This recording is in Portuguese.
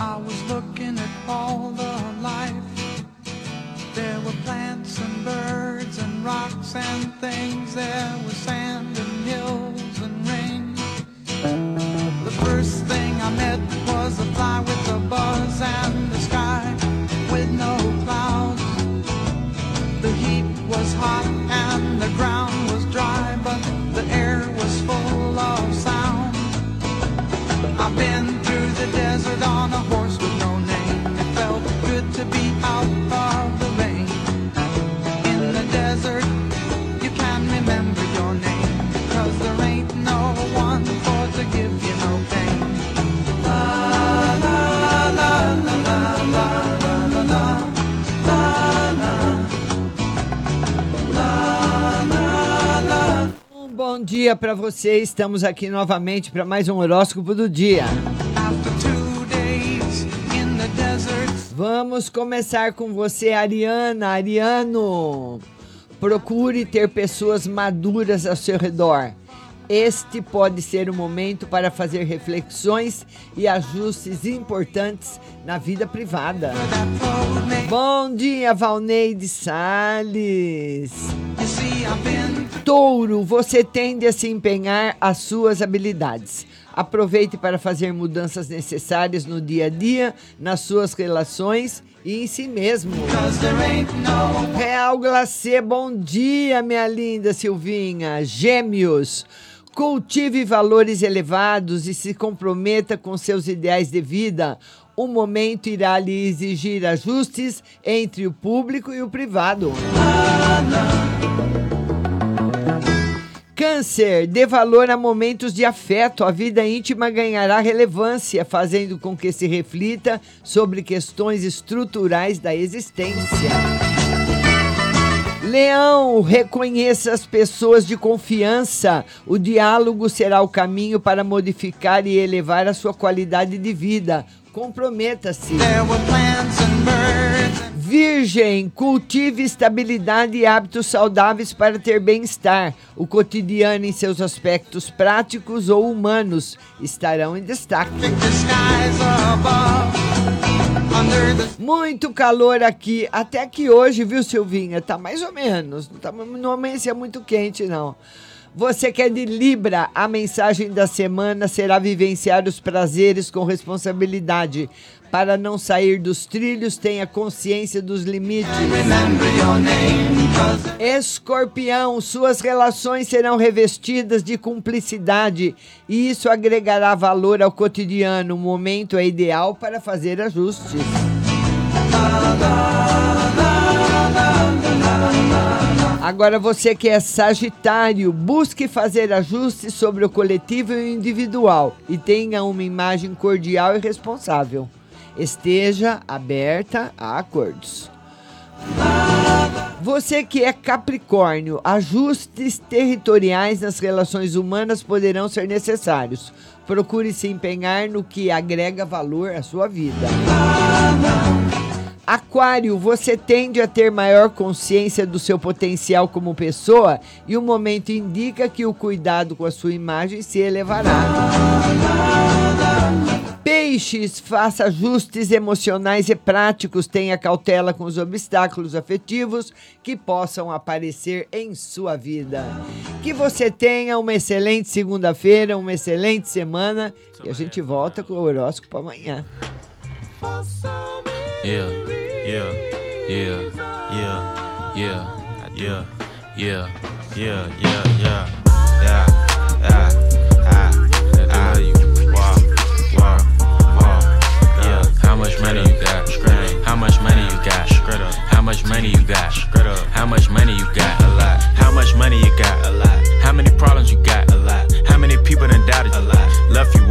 I was looking at all the life. There were plants and birds and rocks and things. There was sand and hills and rain. The first thing I met was a fly with bom dia para você. Estamos aqui novamente para mais um horóscopo do dia. Vamos começar com você, Ariana. Ariano, procure ter pessoas maduras ao seu redor. Este pode ser o momento para fazer reflexões e ajustes importantes na vida privada. Bom dia, Valneide Salles. Touro, você tende a se empenhar as suas habilidades. Aproveite para fazer mudanças necessárias no dia a dia, nas suas relações e em si mesmo. Real Glacê, bom dia, minha linda Silvinha. Gêmeos, cultive valores elevados e se comprometa com seus ideais de vida. O momento irá lhe exigir ajustes entre o público e o privado. Câncer, dê valor a momentos de afeto. A vida íntima ganhará relevância, fazendo com que se reflita sobre questões estruturais da existência. Leão, reconheça as pessoas de confiança. O diálogo será o caminho para modificar e elevar a sua qualidade de vida. Comprometa-se. Virgem, cultive estabilidade e hábitos saudáveis para ter bem-estar. O cotidiano em seus aspectos práticos ou humanos estarão em destaque. Muito calor aqui, até que hoje, viu, Silvinha? Tá mais ou menos. Não, tá, não muito quente, não. Você que é de Libra, a mensagem da semana será vivenciar os prazeres com responsabilidade. Para não sair dos trilhos, tenha consciência dos limites. Escorpião, suas relações serão revestidas de cumplicidade e isso agregará valor ao cotidiano. O momento é ideal para fazer ajustes. Agora você que é Sagitário, busque fazer ajustes sobre o coletivo e o individual e tenha uma imagem cordial e responsável. Esteja aberta a acordos. Você que é Capricórnio, ajustes territoriais nas relações humanas poderão ser necessários. Procure se empenhar no que agrega valor à sua vida. Aquário, você tende a ter maior consciência do seu potencial como pessoa e o momento indica que o cuidado com a sua imagem se elevará. Peixes, faça ajustes emocionais e práticos, tenha cautela com os obstáculos afetivos que possam aparecer em sua vida. Que você tenha uma excelente segunda-feira, uma excelente semana e a gente volta com o horóscopo amanhã. Yeah, yeah, yeah, yeah, yeah, yeah, yeah, yeah, yeah, yeah, yeah, yeah, ah, ah, you, wow, wow, wow, yeah. How much money you got? How much money you got? How much money you got? How much money you got?